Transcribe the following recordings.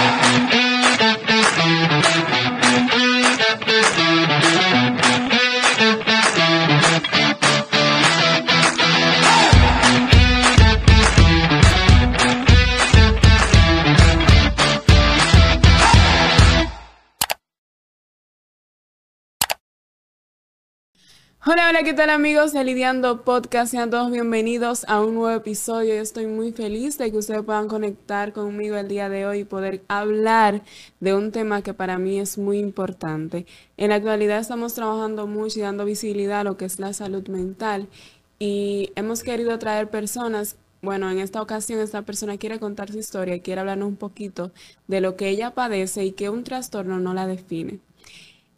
Thank you. Hola, hola, ¿qué tal amigos de Lidiando Podcast? Sean todos bienvenidos a un nuevo episodio. Yo estoy muy feliz de que ustedes puedan conectar conmigo el día de hoy y poder hablar de un tema que para mí es muy importante. En la actualidad estamos trabajando mucho y dando visibilidad a lo que es la salud mental y hemos querido traer personas bueno, en esta ocasión esta persona quiere contar su historia quiere hablarnos un poquito de lo que ella padece y que un trastorno no la define.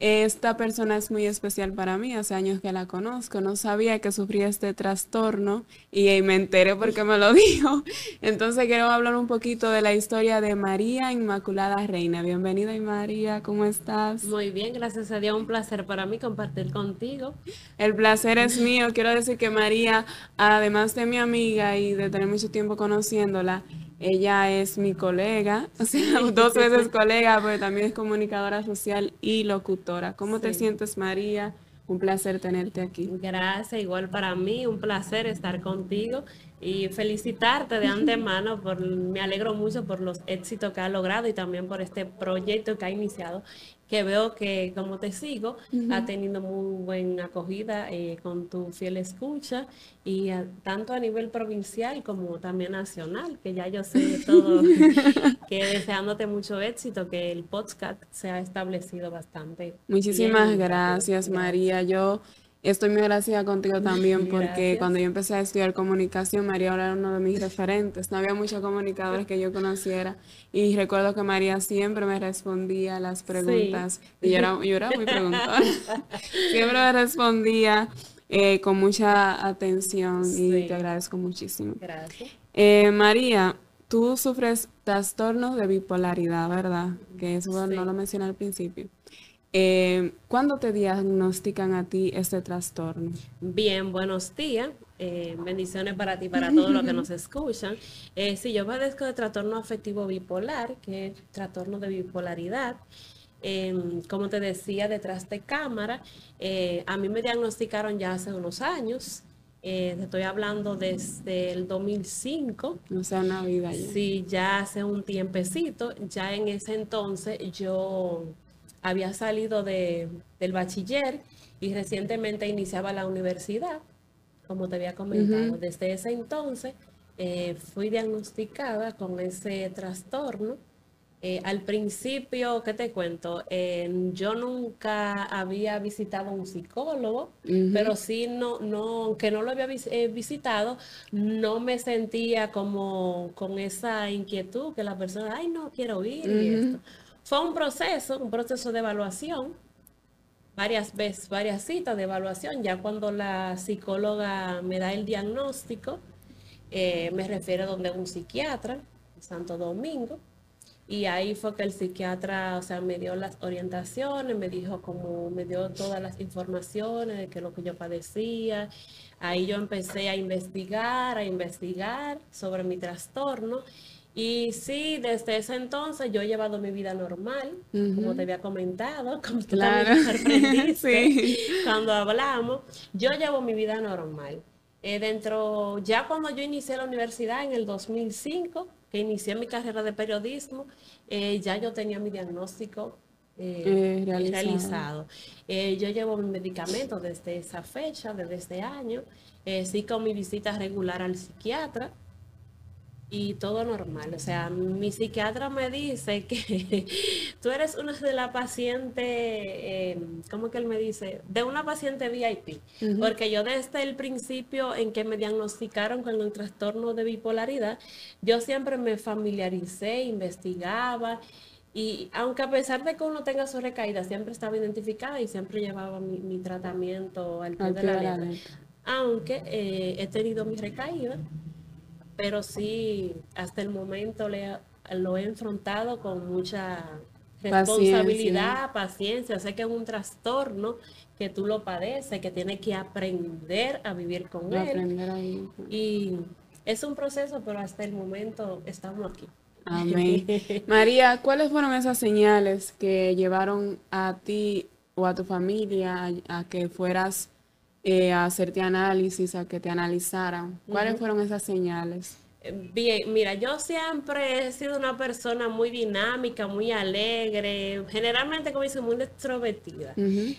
Esta persona es muy especial para mí, hace años que la conozco, no sabía que sufría este trastorno y me enteré porque me lo dijo. Entonces quiero hablar un poquito de la historia de María Inmaculada Reina. Bienvenida María, ¿cómo estás? Muy bien, gracias a Dios, un placer para mí compartir contigo. El placer es mío, quiero decir que María, además de mi amiga y de tener mucho tiempo conociéndola, ella es mi colega, o sea, dos veces colega, pero también es comunicadora social y locutora. ¿Cómo te sientes, María? Un placer tenerte aquí. Gracias, igual para mí, un placer estar contigo y felicitarte de antemano, por, me alegro mucho por los éxitos que ha logrado y también por este proyecto que ha iniciado que veo que como te sigo, ha tenido muy buena acogida eh, con tu fiel escucha y tanto a nivel provincial como también nacional, que ya yo sé todo, que deseándote mucho éxito, que el podcast se ha establecido bastante. Muchísimas gracias, María. Yo Estoy muy agradecida contigo también porque cuando yo empecé a estudiar comunicación, María era uno de mis referentes. No había muchos comunicadores que yo conociera y recuerdo que María siempre me respondía las preguntas. Y yo era, yo era muy preguntona. siempre me respondía eh, con mucha atención y te agradezco muchísimo. Gracias. Eh, María, tú sufres trastorno de bipolaridad, ¿verdad? Que eso no lo mencioné al principio. Eh, ¿Cuándo te diagnostican a ti este trastorno? Bien, buenos días. Eh, bendiciones para ti, para todos los que nos escuchan. Eh, sí, yo padezco de trastorno afectivo bipolar, que es trastorno de bipolaridad. Em, como te decía, detrás de cámara, eh, a mí me diagnosticaron ya hace unos años. estoy hablando desde el 2005. O sea, una vida ya. Sí, ya hace un tiempecito. Ya en ese entonces yo había salido de, del bachiller y recientemente iniciaba la universidad, como te había comentado. Desde ese entonces eh, fui diagnosticada con ese trastorno. Eh, al principio, ¿qué te cuento? yo nunca había visitado un psicólogo, pero sí, no, no, aunque no lo había eh, visitado, no me sentía como con esa inquietud que la persona, ay, no quiero ir y esto. Fue un proceso, un proceso de evaluación, varias veces, varias citas de evaluación. Ya cuando la psicóloga me da el diagnóstico, eh, me refiere a donde un psiquiatra, Santo Domingo, y ahí fue que el psiquiatra, o sea, me dio las orientaciones, me dijo como, me dio todas las informaciones de que lo que yo padecía. Ahí yo empecé a investigar, a investigar sobre mi trastorno y sí, desde ese entonces yo he llevado mi vida normal, como te había comentado, como tú también sorprendiste cuando hablamos. Yo llevo mi vida normal. Eh, dentro, ya cuando yo inicié la universidad en el 2005, que inicié mi carrera de periodismo, eh, ya yo tenía mi diagnóstico eh, realizado. yo llevo mi medicamento desde esa fecha, desde ese año. sí con mi visita regular al psiquiatra y todo normal. O sea, mi psiquiatra me dice que tú eres una de las pacientes, eh, ¿cómo que él me dice? De una paciente VIP. Porque yo desde el principio en que me diagnosticaron con el trastorno de bipolaridad, yo siempre me familiaricé, investigaba. Y aunque a pesar de que uno tenga su recaída, siempre estaba identificada y siempre llevaba mi, tratamiento al pie de la letra. Aunque eh, he tenido mi recaída pero sí, hasta el momento le, lo he enfrentado con mucha responsabilidad, paciencia. Sé que es un trastorno que tú lo padeces, que tienes que aprender a vivir con él. Y es un proceso, pero hasta el momento estamos aquí. Amén. María, ¿cuáles fueron esas señales que llevaron a ti o a tu familia a, que fueras eh, a hacerte análisis, a que te analizaran? ¿Cuáles fueron esas señales? Bien, mira, yo siempre he sido una persona muy dinámica, muy alegre, generalmente como dice, muy extrovertida.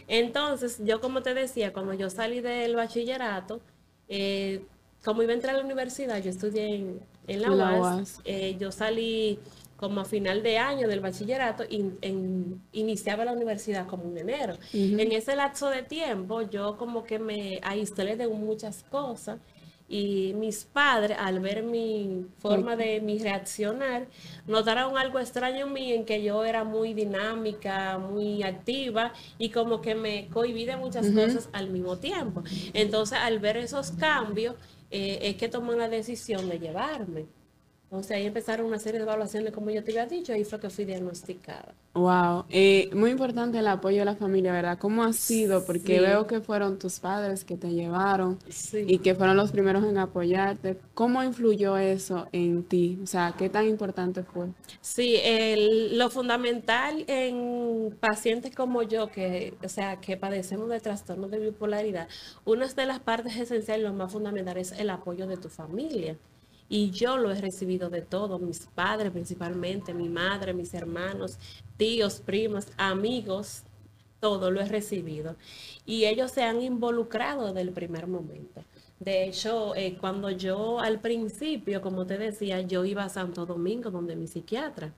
Entonces, yo como te decía, cuando yo salí del bachillerato, eh, como iba a entrar a la universidad, yo estudié en, la, UAS, eh, yo salí como a final de año del bachillerato iniciaba la universidad como en enero. En ese lapso de tiempo yo como que me aislé de muchas cosas y mis padres, al ver mi forma de mi reaccionar, notaron algo extraño en mí, en que yo era muy dinámica, muy activa y como que me cohibí de muchas cosas al mismo tiempo. Entonces, al ver esos cambios, eh, es que tomé la decisión de llevarme. Entonces ahí empezaron una serie de evaluaciones, como yo te había dicho, y fue que fui diagnosticada. Wow, eh, muy importante el apoyo de la familia, ¿verdad? ¿Cómo ha sido? Porque veo que fueron tus padres que te llevaron y que fueron los primeros en apoyarte. ¿Cómo influyó eso en ti? O sea, ¿qué tan importante fue? Sí, lo fundamental en pacientes como yo, que, o sea, que padecemos de trastornos de bipolaridad, una de las partes esenciales, lo más fundamental es el apoyo de tu familia. Y yo lo he recibido de todo, mis padres principalmente, mi madre, mis hermanos, tíos, primos, amigos, todo lo he recibido. Y ellos se han involucrado desde el primer momento. De hecho, eh, cuando yo al principio, como te decía, yo iba a Santo Domingo, donde mi psiquiatra.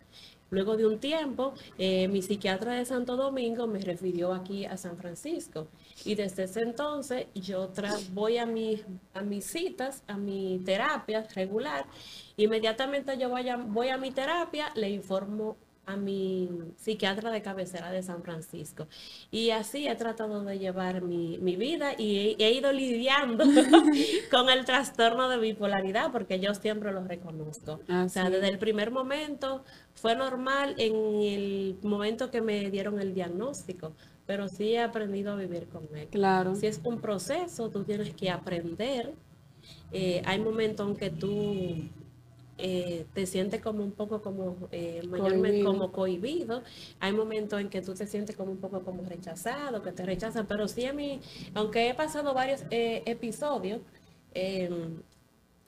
Luego de un tiempo, eh, mi psiquiatra de Santo Domingo me refirió aquí a San Francisco. Y desde ese entonces yo voy a, mi, a mis citas, a mi terapia regular. Inmediatamente yo vaya, voy a mi terapia, le informo a mi psiquiatra de cabecera de San Francisco. Y así he tratado de llevar mi, vida y he, ido lidiando con el trastorno de bipolaridad porque yo siempre lo reconozco. o sea, desde el primer momento fue normal en el momento que me dieron el diagnóstico, pero sí he aprendido a vivir con él. Claro. Si es un proceso, tú tienes que aprender. Eh, hay momentos en que tú eh, te sientes como un poco como eh, mayormente como cohibido. Hay momentos en que tú te sientes como un poco como rechazado, que te rechazan, pero sí a mí, aunque he pasado varios eh, episodios, em,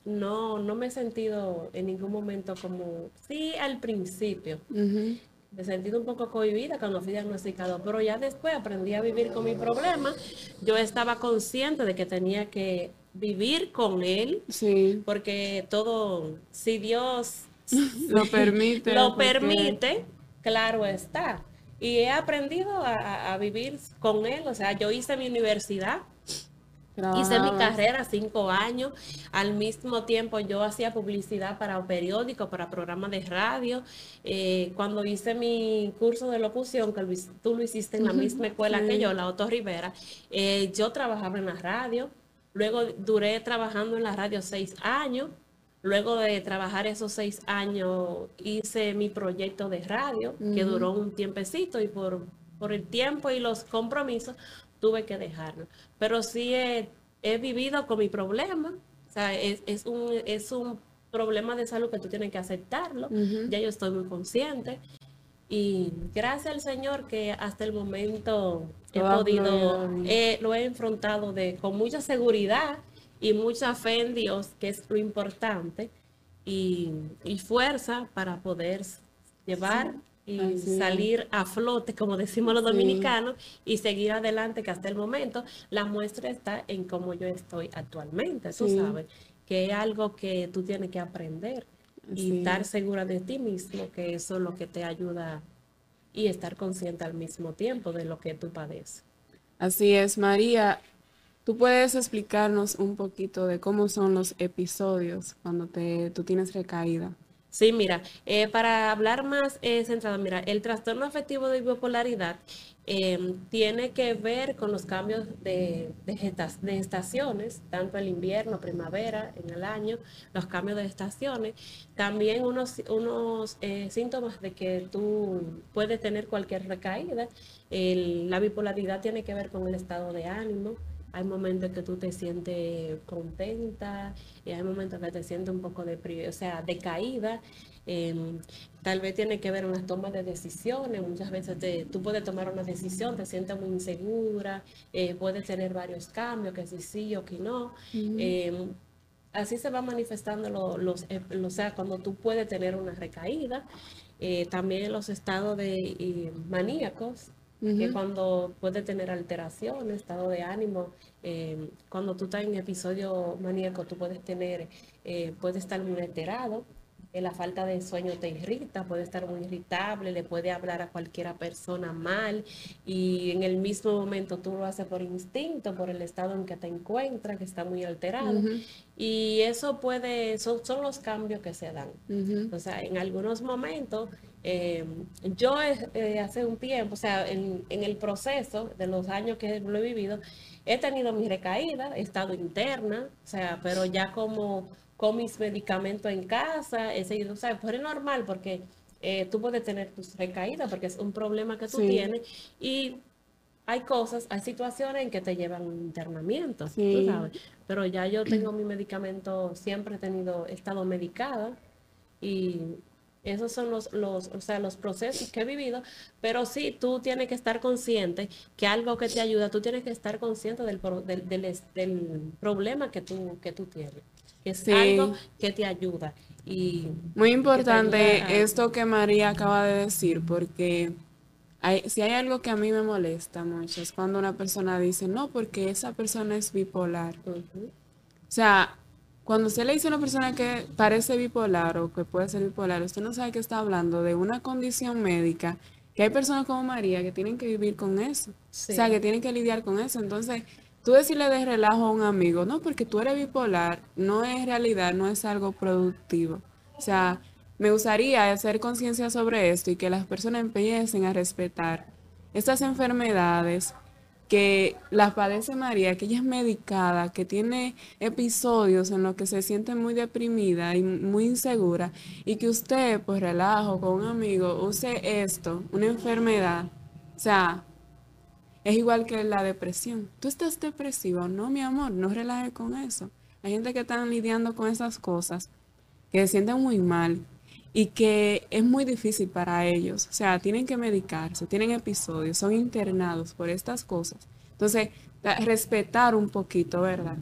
no, no me he sentido en ningún momento como, sí al principio. Me he sentido un poco cohibida cuando fui diagnosticado, pero ya después aprendí a vivir con mi problema. Yo estaba consciente de que tenía que vivir con Él, sí. porque todo, si Dios lo permite, lo permite, claro está. Y he aprendido a, vivir con Él, o sea, yo hice mi universidad, Hice mi carrera cinco años. Al mismo tiempo yo hacía publicidad para periódicos, para programas de radio. Eh, cuando hice mi curso de locución, que tú lo hiciste en la misma escuela que yo, la Otto Rivera, eh, yo trabajaba en la radio. Luego duré trabajando en la radio seis años. Luego de trabajar esos seis años hice mi proyecto de radio, que duró un tiempecito y por, por el tiempo y los compromisos tuve que dejarlo. Pero sí he, vivido con mi problema. O sea, es, un, es un problema de salud que tú tienes que aceptarlo. Ya yo estoy muy consciente. Y gracias al Señor que hasta el momento he podido, lo he enfrentado de, con mucha seguridad y mucha fe en Dios, que es lo importante, y, fuerza para poder llevar y salir a flote, como decimos los dominicanos, y seguir adelante, que hasta el momento la muestra está en cómo yo estoy actualmente, tú sabes, que es algo que tú tienes que aprender y estar segura de ti mismo, que eso es lo que te ayuda y estar consciente al mismo tiempo de lo que tú padeces. Así es, María. ¿Tú puedes explicarnos un poquito de cómo son los episodios cuando te, tú tienes recaída? Sí, mira, eh, para hablar más eh, centrado, mira, el trastorno afectivo de bipolaridad em, tiene que ver con los cambios de, de, estaciones, tanto el invierno, primavera, en el año, los cambios de estaciones, también unos, eh, síntomas de que tú puedes tener cualquier recaída. la bipolaridad tiene que ver con el estado de ánimo, hay momentos que tú te sientes contenta y hay momentos que te sientes un poco de, o sea, decaída. Em, tal vez tiene que ver una toma de decisiones. Muchas veces te, tú puedes tomar una decisión, te sientes muy insegura, eh, puedes tener varios cambios, que si sí o que no. Em, así se va manifestando los, eh, o sea, cuando tú puedes tener una recaída. Eh, también los estados de maníacos, que cuando puede tener alteración, estado de ánimo, eh, cuando tú estás en episodio maníaco, tú puedes tener, eh, puede estar muy alterado, eh, la falta de sueño te irrita, puede estar muy irritable, le puede hablar a cualquiera persona mal y en el mismo momento tú lo haces por instinto, por el estado en que te encuentras, que está muy alterado. Y eso puede, son, son los cambios que se dan. O sea, en algunos momentos eh, yo eh, hace un tiempo, o sea, en, el proceso de los años que lo he vivido, he tenido mi recaída, he estado interna, o sea, pero ya como con mis medicamentos en casa, he seguido, o sea, pero es normal porque eh, tú puedes tener tus recaídas porque es un problema que tú tienes y hay cosas, hay situaciones en que te llevan un internamiento, tú sabes, pero ya yo tengo mi medicamento, siempre he tenido, he estado medicada y esos son los, los, o sea, los procesos que he vivido, pero sí, tú tienes que estar consciente que algo que te ayuda, tú tienes que estar consciente del, del, del, problema que tú, que tú tienes, que es algo que te ayuda. Y Muy importante esto que María acaba de decir, porque hay, si hay algo que a mí me molesta mucho es cuando una persona dice, no, porque esa persona es bipolar. O sea, cuando usted le dice a una persona que parece bipolar o que puede ser bipolar, usted no sabe que está hablando de una condición médica, que hay personas como María que tienen que vivir con eso. O sea, que tienen que lidiar con eso. Entonces, tú decirle de relajo a un amigo, no, porque tú eres bipolar, no es realidad, no es algo productivo. O sea, me gustaría hacer conciencia sobre esto y que las personas empiecen a respetar estas enfermedades que las padece María, que ella es medicada, que tiene episodios en los que se siente muy deprimida y muy insegura, y que usted, pues relajo con un amigo, use esto, una enfermedad, o sea, es igual que la depresión. Tú estás depresivo, no, mi amor, no relaje con eso. Hay gente que están lidiando con esas cosas, que se sienten muy mal, y que es muy difícil para ellos. O sea, tienen que medicarse, tienen episodios, son internados por estas cosas. Entonces, respetar un poquito, ¿verdad?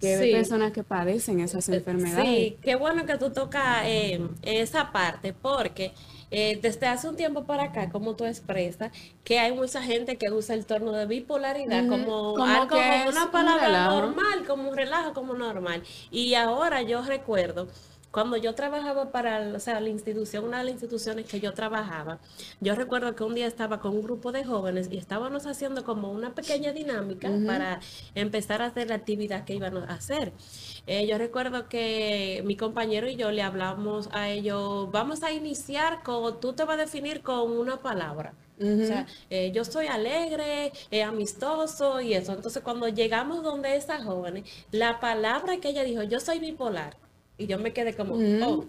Que hay personas que padecen esas eh, enfermedades. Sí, qué bueno que tú tocas eh, esa parte, porque eh, desde hace un tiempo para acá, como tú expresas, que hay mucha gente que usa el torno de bipolaridad como, algo, como una palabra normal, como un relajo, como normal. Y ahora yo recuerdo cuando yo trabajaba para, o sea, la institución, una de las instituciones que yo trabajaba, yo recuerdo que un día estaba con un grupo de jóvenes y estábamos haciendo como una pequeña dinámica para empezar a hacer la actividad que íbamos a hacer. Eh, yo recuerdo que mi compañero y yo le hablamos a ellos, vamos a iniciar con, tú te vas a definir con una palabra. O sea, eh, yo soy alegre, eh, amistoso y eso. Entonces, cuando llegamos donde esas jóvenes, la palabra que ella dijo, yo soy bipolar. Y yo me quedé como, oh.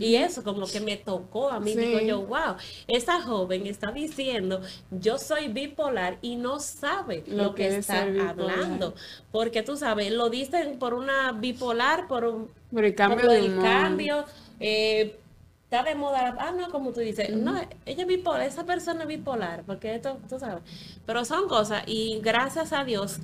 Y eso como que me tocó a mí, digo yo, wow, esa joven está diciendo, yo soy bipolar y no sabe lo, que, está hablando. Porque tú sabes, lo dicen por una bipolar, por un por el cambio cambio. Eh, está de moda, ah, no, como tú dices, no, ella es bipolar, esa persona es bipolar, porque esto, tú sabes, pero son cosas, y gracias a Dios,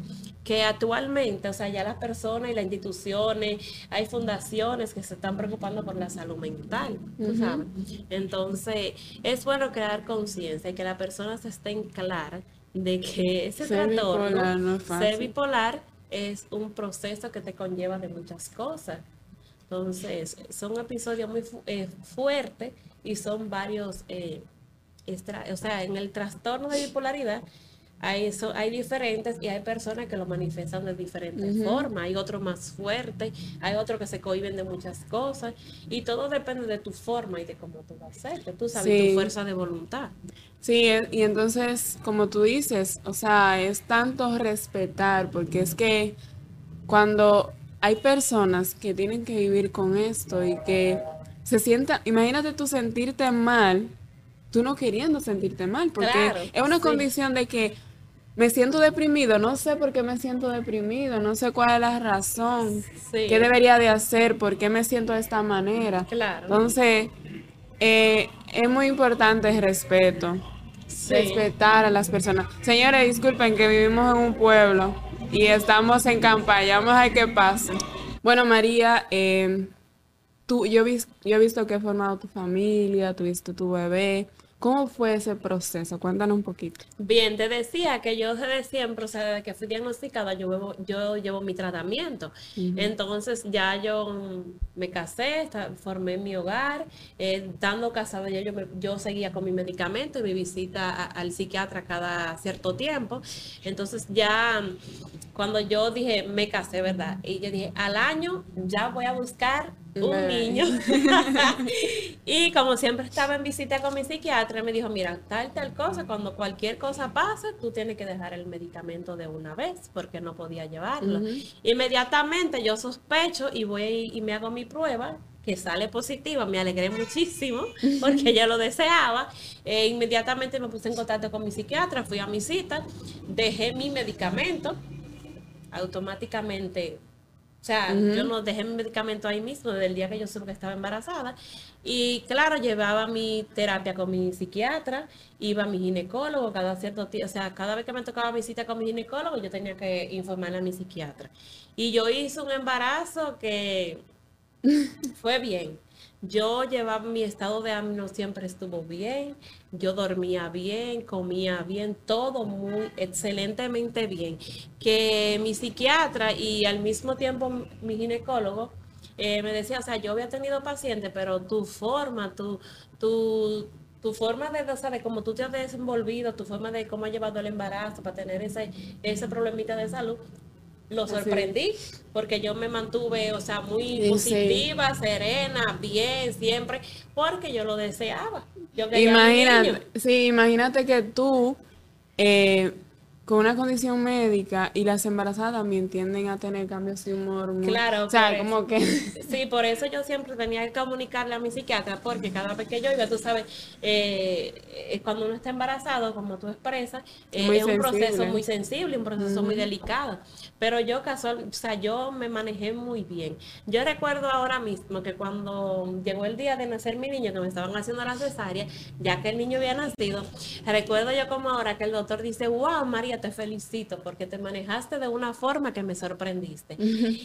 que actualmente, o sea, ya las personas y las instituciones, hay fundaciones que se están preocupando por la salud mental, ¿tú sabes? Entonces, es bueno crear conciencia y que las personas estén claras de que ese ser trastorno, ser bipolar, es un proceso que te conlleva de muchas cosas. Entonces, son episodios muy eh, fuertes y son varios, eh, o sea, en el trastorno de bipolaridad, hay, eso, hay diferentes y hay personas que lo manifiestan de diferentes formas. Hay otros más fuertes, hay otros que se cohiben de muchas cosas. Y todo depende de tu forma y de cómo tú vas a hacer, que tú sabes tu fuerza de voluntad. Sí, e, y entonces, como tú dices, o sea, es tanto respetar, porque es que cuando hay personas que tienen que vivir con esto y que se sientan, imagínate tú sentirte mal, tú no queriendo sentirte mal, porque es una condición de que me siento deprimido, no sé por qué me siento deprimido, no sé cuál es la razón, Sí. qué debería de hacer, por qué me siento de esta manera. Claro. Entonces, eh, es muy importante el respeto, Sí. respetar a las personas. Señores, disculpen que vivimos en un pueblo y estamos en campaña, vamos a ver qué pasa. Bueno, María, eh, tú, yo, yo he visto que has formado tu familia, tuviste tu bebé. ¿Cómo fue ese proceso? Cuéntanos un poquito. Bien, te decía que yo desde siempre, o sea, desde que fui diagnosticada, yo llevo, yo llevo mi tratamiento. Entonces ya yo mm, me casé, formé mi hogar, eh, estando casada ya yo, me- yo seguía con mi medicamento y mi visita a- al psiquiatra cada cierto tiempo. Entonces ya cuando yo dije, me casé, ¿verdad? Y yo dije, al año ya voy a buscar un niño. y como siempre estaba en visita con mi psiquiatra, me dijo, mira, tal, tal cosa, cuando cualquier cosa pase, tú tienes que dejar el medicamento de una vez, porque no podía llevarlo. Inmediatamente yo sospecho y voy y me hago mi prueba que sale positiva, me alegré muchísimo porque yo lo deseaba. Eh, inmediatamente me puse en contacto con mi psiquiatra, fui a mi cita, dejé mi medicamento, automáticamente o sea, yo no dejé mi medicamento ahí mismo desde el día que yo supe que estaba embarazada. Y claro, llevaba mi terapia con mi psiquiatra, iba a mi ginecólogo cada cierto tiempo. O sea, cada vez que me tocaba mi cita con mi ginecólogo, yo tenía que informarle a mi psiquiatra. Y yo hice un embarazo que fue bien. Yo llevaba mi estado de ánimo siempre estuvo bien, yo dormía bien, comía bien, todo muy excelentemente bien. Que mi psiquiatra y al mismo tiempo mi ginecólogo eh, me decía, o sea, yo había tenido pacientes, pero tu forma, tu, tu, tu forma de, o sea, de cómo tú te has desenvolvido, tu forma de cómo has llevado el embarazo para tener ese, ese problemita de salud, lo sorprendí porque yo me mantuve, o sea, muy Sí, sí. positiva, serena, bien, siempre, porque yo lo deseaba. Yo. Imagínate, sí, imagínate que tú, eh, con una condición médica y las embarazadas también tienden a tener cambios de humor. muy- Claro, O sea, como que... Sí, por eso yo siempre tenía que comunicarle a mi psiquiatra, porque cada vez que yo iba, tú sabes, eh, eh, cuando uno está embarazado, como tú expresas, eh, es un proceso muy sensible, un proceso muy delicado. Pero yo casual, o sea, yo me manejé muy bien. Yo recuerdo ahora mismo que cuando llegó el día de nacer mi niño, que me estaban haciendo la cesárea, ya que el niño había nacido, recuerdo yo como ahora que el doctor dice, wow, María, te felicito porque te manejaste de una forma que me sorprendiste.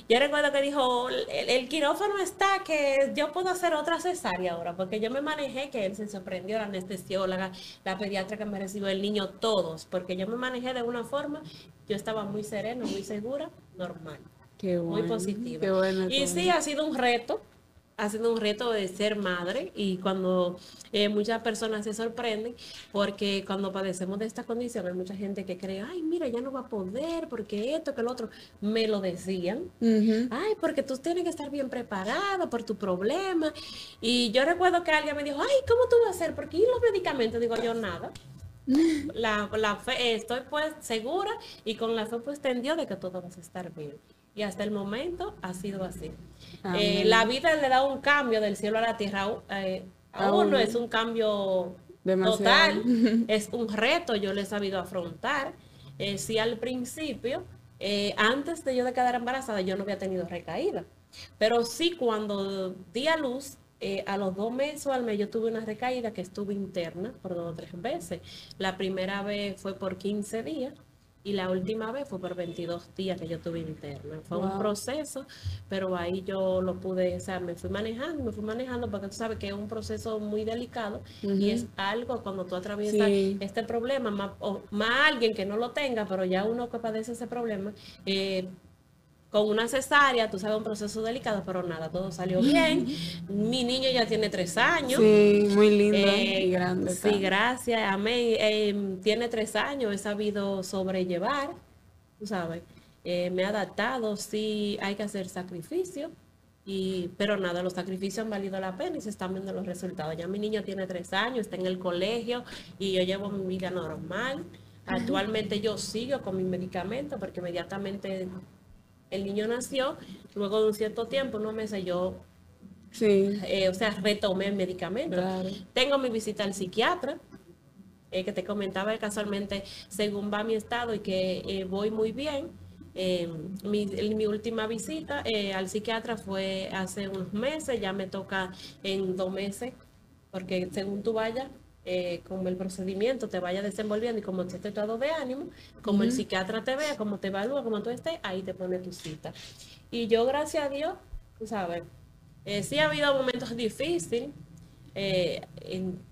Yo recuerdo que dijo, el, el quirófano está que yo puedo hacer otra cesárea ahora, porque yo me manejé, que él se sorprendió, la anestesióloga, la pediatra que me recibió el niño, todos, porque yo me manejé de una forma, yo estaba muy serena, muy segura, normal, Qué muy bueno, positiva. qué bueno, y sí, bueno. ha sido un reto, ha sido un reto de ser madre y cuando eh, muchas personas se sorprenden porque cuando padecemos de esta condición hay mucha gente que cree, ay, mira, ya no va a poder porque esto, que lo otro, me lo decían. Ay, porque tú tienes que estar bien preparada por tu problema. Y yo recuerdo que alguien me dijo, ay, ¿cómo tú vas a hacer? Porque ¿y los medicamentos? Digo yo, nada. La, la fe, estoy pues segura y con la fe pues tendió de que todo va a estar bien. Y hasta el momento ha sido así. Eh, la vida le da un cambio del cielo a la tierra. eh, a Aún. uno es un cambio Demasiado. total, es un reto, yo lo he sabido afrontar. Eh, sí, al principio, eh, antes de yo de quedar embarazada, yo no había tenido recaída. Pero sí, cuando di a luz, eh, a los dos meses o al mes, yo tuve una recaída que estuve interna por dos o tres veces. La primera vez fue por 15 días y la última vez fue por 22 días que yo tuve interna. Fue un proceso, pero ahí yo lo pude, o sea, me fui manejando, me fui manejando, porque tú sabes que es un proceso muy delicado y es algo cuando tú atraviesas Sí. este problema, más, o más alguien que no lo tenga, pero ya uno que padece ese problema, eh, con una cesárea, tú sabes, un proceso delicado, pero nada, todo salió bien. Mi niño ya tiene tres años. Sí, muy lindo Eh, y grande. Sí, gracias, amén. Eh, tiene tres años, he sabido sobrellevar, tú sabes. Eh, me he adaptado, sí, hay que hacer sacrificio, y, pero nada, los sacrificios han valido la pena y se están viendo los resultados. Ya mi niño tiene tres años, está en el colegio y yo llevo mi vida normal. Actualmente yo sigo con mi medicamento porque inmediatamente el niño nació, luego de un cierto tiempo, unos meses, yo Sí, eh, o sea, retomé el medicamento. Claro. Tengo mi visita al psiquiatra. eh, que te comentaba casualmente según va mi estado y que eh, voy muy bien. Eh, mi, mi, última visita al psiquiatra fue hace unos meses, ya me toca en dos meses, porque según tú vayas, como el procedimiento te vaya desenvolviendo y como esté tu estado de ánimo, como el psiquiatra te vea, como te evalúa, como tú estés, ahí te pone tu cita. Y yo, gracias a Dios, tú sabes, sí ha habido momentos difíciles, eh,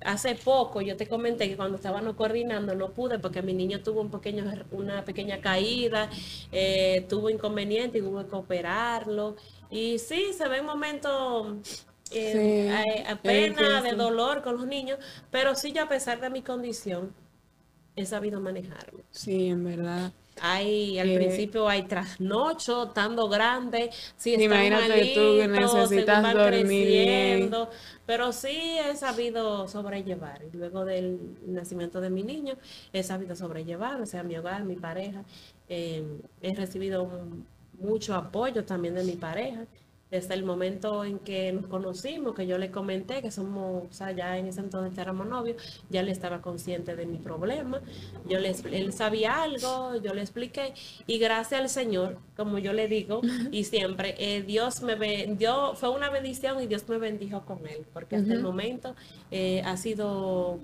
hace poco yo te comenté que cuando estábamos coordinando no pude porque mi niño tuvo un pequeño, una pequeña caída, eh, tuvo inconveniente y hubo que operarlo. Y sí, se ven momentos eh, pena, de dolor con los niños, pero sí yo a pesar de mi condición he sabido manejarlo. Sí, en verdad. Hay, al principio hay trasnocho, estando grande, si están Imagínate tú que necesitas dormir pero sí he sabido sobrellevar. Y luego del nacimiento de mi niño, he sabido sobrellevar, o sea, mi hogar, mi pareja. Eh, he recibido mucho apoyo también de mi pareja desde el momento en que nos conocimos, que yo le comenté que somos, o sea, ya en ese entonces éramos novios, ya él estaba consciente de mi problema, yo le, él sabía algo, yo le expliqué, y gracias al Señor, como yo le digo, y siempre, eh, Dios me dio, fue una bendición y Dios me bendijo con él, porque hasta el momento eh, ha sido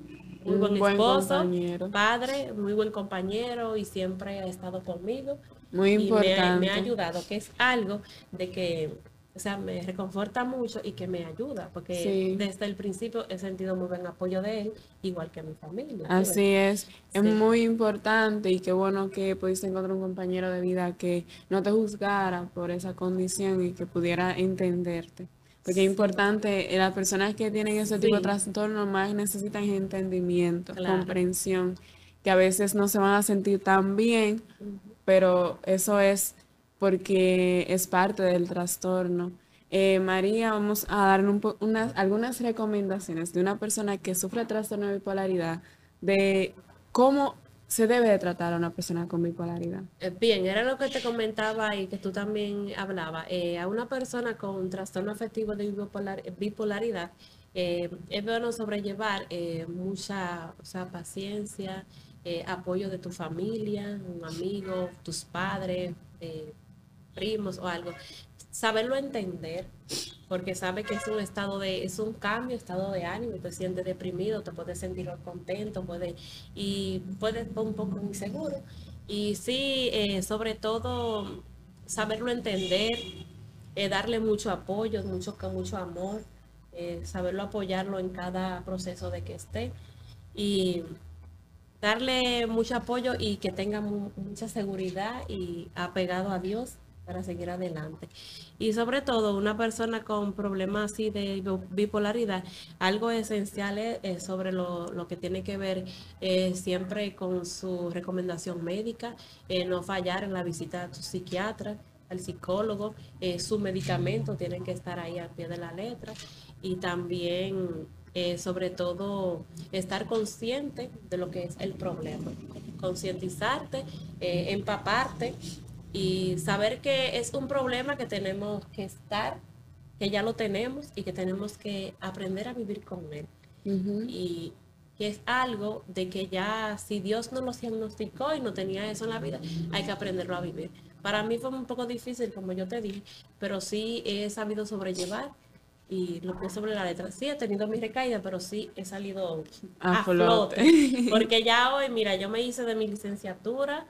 muy buen, esposo, padre, muy buen compañero y siempre ha estado conmigo. Muy importante. me ha ayudado, que es algo de que o sea, me reconforta mucho y que me ayuda, porque desde el principio he sentido muy buen apoyo de él, igual que mi familia. Así es, es muy importante y qué bueno que pudiste encontrar un compañero de vida que no te juzgara por esa condición y que pudiera entenderte. Porque es importante, eh, las personas que tienen ese tipo de trastorno más necesitan entendimiento, comprensión, que a veces no se van a sentir tan bien, pero eso es porque es parte del trastorno. Eh, María, vamos a dar unas, algunas recomendaciones de una persona que sufre trastorno de bipolaridad, de cómo se debe de tratar a una persona con bipolaridad. Eh, bien, era lo que te comentaba y que tú también hablabas. Eh, a una persona con trastorno afectivo de bipolaridad, es bueno sobrellevar mucha paciencia, apoyo de tu familia, un amigo, tus padres, primos o algo, saberlo entender, porque sabe que es un estado de, es un cambio, estado de ánimo, y te sientes deprimido, te puedes sentir contento, puede, y puedes un poco inseguro. Y sí, eh, sobre todo, saberlo entender, eh, darle mucho apoyo, mucho, mucho amor, eh, saberlo apoyarlo en cada proceso de que esté. Y darle mucho apoyo y que tenga mucha seguridad y apegado a Dios para seguir adelante. Y sobre todo, una persona con problemas así de bipolaridad, algo esencial es, sobre lo, que tiene que ver eh, siempre con su recomendación médica, eh, no fallar en la visita a su psiquiatra, al psicólogo, eh, su medicamento tienen que estar ahí al pie de la letra y también sobre todo estar consciente de lo que es el problema, concientizarte, empaparte y saber que es un problema que tenemos que estar, que ya lo tenemos y que tenemos que aprender a vivir con él. Y que es algo de que ya si Dios no lo diagnosticó y no tenía eso en la vida, hay que aprenderlo a vivir. Para mí fue un poco difícil, como yo te dije, pero sí he sabido sobrellevar y lo puse sobre la letra. Sí, he tenido mi recaída, pero sí he salido a, flote. Porque ya hoy, mira, yo me hice de mi licenciatura,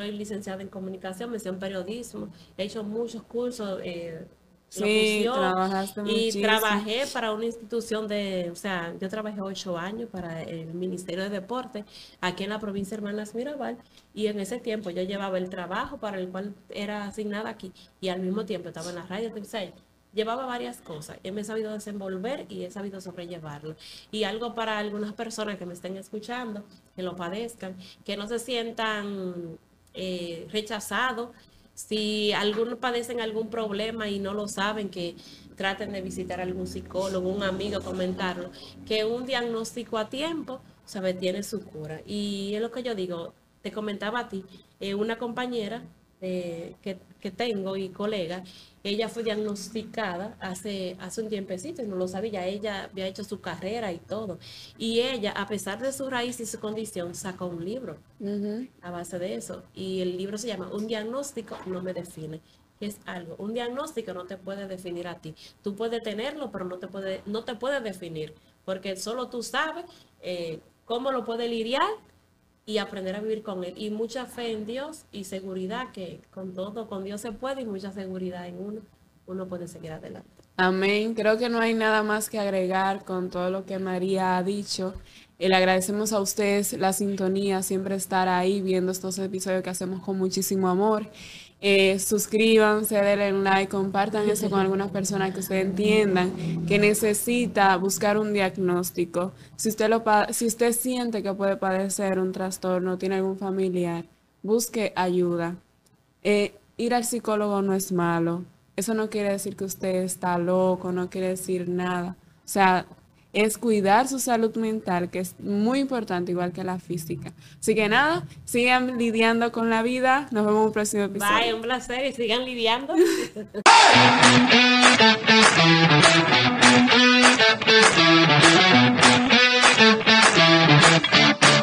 soy licenciada en comunicación, me en periodismo, he hecho muchos cursos. Eh, sí, trabajaste y trabajé para una institución de, o sea, yo trabajé ocho años para el Ministerio de Deporte aquí en la provincia de Hermanas Mirabal y en ese tiempo yo llevaba el trabajo para el cual era asignada aquí y al mismo tiempo estaba en la radio, entonces, llevaba varias cosas. y me he sabido desenvolver y he sabido sobrellevarlo. Y algo para algunas personas que me estén escuchando, que lo padezcan, que no se sientan eh, rechazado. Si algunos padecen algún problema y no lo saben, que traten de visitar a algún psicólogo, un amigo, comentarlo, que un diagnóstico a tiempo, sabe, tiene su cura. Y es lo que yo digo, te comentaba a ti, eh, una compañera que, que, tengo y colega, ella fue diagnosticada hace, hace un tiempecito y no lo sabía. Ella había hecho su carrera y todo. Y ella, a pesar de su raíz y su condición, sacó un libro a base de eso. Y el libro se llama Un diagnóstico no me define. Es algo, un diagnóstico no te puede definir a ti. Tú puedes tenerlo, pero no te puede, no te puede definir, porque solo tú sabes eh, cómo lo puede lidiar y aprender a vivir con él. Y mucha fe en Dios y seguridad que con todo, con Dios se puede y mucha seguridad en uno, uno puede seguir adelante. Amén. Creo que no hay nada más que agregar con todo lo que María ha dicho. Eh, le agradecemos a ustedes la sintonía, siempre estar ahí viendo estos episodios que hacemos con muchísimo amor. Eh, suscríbanse, denle like, compartan eso con algunas personas que ustedes entiendan que necesita buscar un diagnóstico. Si usted, lo, si usted siente que puede padecer un trastorno, tiene algún familiar, busque ayuda. Eh, ir al psicólogo no es malo. Eso no quiere decir que usted está loco, no quiere decir nada. O sea, es cuidar su salud mental, que es muy importante, igual que la física. Así que nada, sigan lidiando con la vida. Nos vemos en un próximo episodio. Bye, un placer y sigan lidiando.